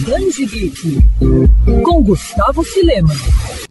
Band Geek, com Gustavo Filema.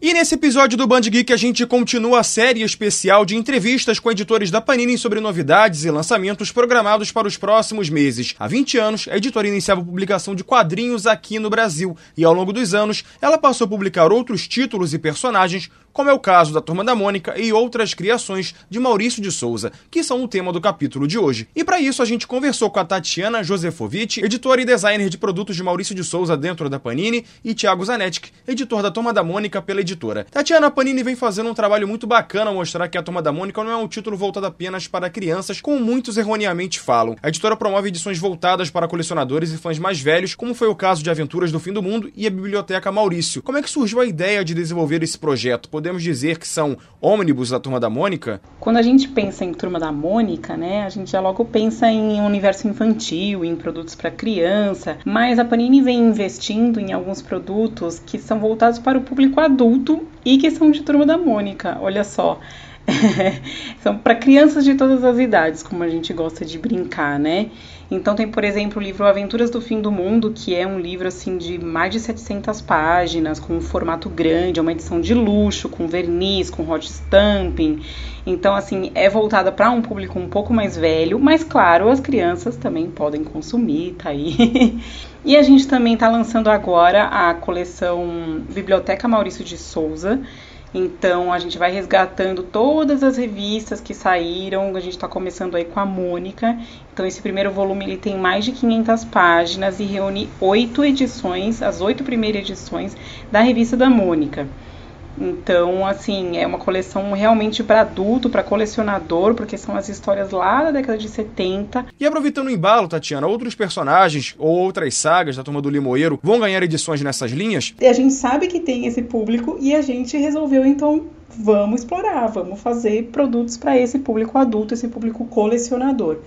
E nesse episódio do Band Geek a gente continua a série especial de entrevistas com editores da Panini sobre novidades e lançamentos programados para os próximos meses. Há 20 anos, a editora iniciava a publicação de quadrinhos aqui no Brasil e ao longo dos anos ela passou a publicar outros títulos e personagens como é o caso da Turma da Mônica e outras criações de Maurício de Souza, que são o tema do capítulo de hoje. E para isso a gente conversou com a Tatiana Josefovic, editora e designer de produtos de Maurício de Souza dentro da Panini, e Thiago Zanetti, editor da Turma da Mônica pela editora. Tatiana, Panini vem fazendo um trabalho muito bacana mostrar que a Turma da Mônica não é um título voltado apenas para crianças, como muitos erroneamente falam. A editora promove edições voltadas para colecionadores e fãs mais velhos, como foi o caso de Aventuras do Fim do Mundo e a Biblioteca Maurício. Como é que surgiu a ideia de desenvolver esse projeto? Podemos dizer que são ônibus da Turma da Mônica? Quando a gente pensa em Turma da Mônica, né, a gente já logo pensa em universo infantil, em produtos para criança, mas a Panini vem investindo em alguns produtos que são voltados para o público adulto e que são de Turma da Mônica. Olha só, são para crianças de todas as idades, como a gente gosta de brincar, né? Então tem, por exemplo, o livro Aventuras do Fim do Mundo, que é um livro assim de mais de 700 páginas, com um formato grande, é uma edição de luxo, com verniz, com hot stamping. Então assim, é voltada para um público um pouco mais velho, mas claro, as crianças também podem consumir, tá aí. e a gente também está lançando agora a coleção Biblioteca Maurício de Souza, então a gente vai resgatando todas as revistas que saíram. A gente está começando aí com a Mônica. Então esse primeiro volume ele tem mais de 500 páginas e reúne oito edições, as oito primeiras edições da revista da Mônica. Então, assim, é uma coleção realmente para adulto, para colecionador, porque são as histórias lá da década de 70. E aproveitando o embalo, Tatiana, outros personagens ou outras sagas da turma do Limoeiro vão ganhar edições nessas linhas? A gente sabe que tem esse público e a gente resolveu então vamos explorar, vamos fazer produtos para esse público adulto, esse público colecionador.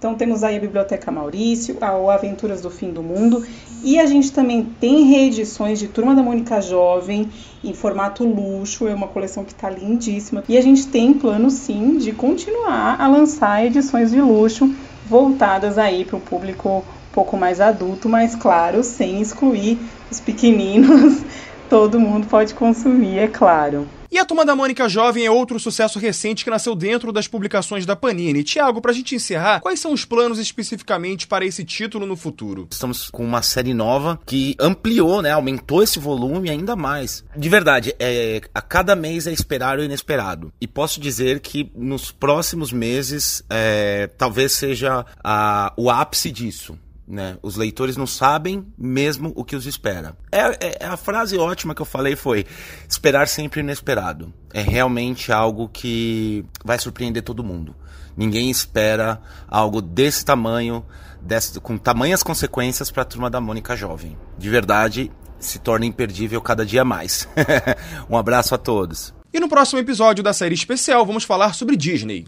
Então temos aí a Biblioteca Maurício, a o Aventuras do Fim do Mundo e a gente também tem reedições de Turma da Mônica Jovem em formato luxo, é uma coleção que está lindíssima. E a gente tem plano sim de continuar a lançar edições de luxo voltadas aí para o público um pouco mais adulto, mas claro, sem excluir os pequeninos. Todo mundo pode consumir, é claro. E a Turma da Mônica Jovem é outro sucesso recente que nasceu dentro das publicações da Panini. Tiago, pra gente encerrar, quais são os planos especificamente para esse título no futuro? Estamos com uma série nova que ampliou, né, aumentou esse volume ainda mais. De verdade, é, a cada mês é esperar o inesperado. E posso dizer que nos próximos meses é, talvez seja a, o ápice disso. Né? Os leitores não sabem mesmo o que os espera. É, é, a frase ótima que eu falei foi: esperar sempre inesperado. É realmente algo que vai surpreender todo mundo. Ninguém espera algo desse tamanho, desse, com tamanhas consequências para a turma da Mônica Jovem. De verdade, se torna imperdível cada dia mais. um abraço a todos. E no próximo episódio da série especial, vamos falar sobre Disney.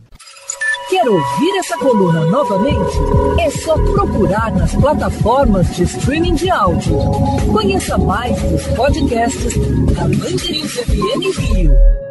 Quer ouvir essa coluna novamente? É só procurar nas plataformas de streaming de áudio. Conheça mais dos podcasts da Mandirinhos FM Rio.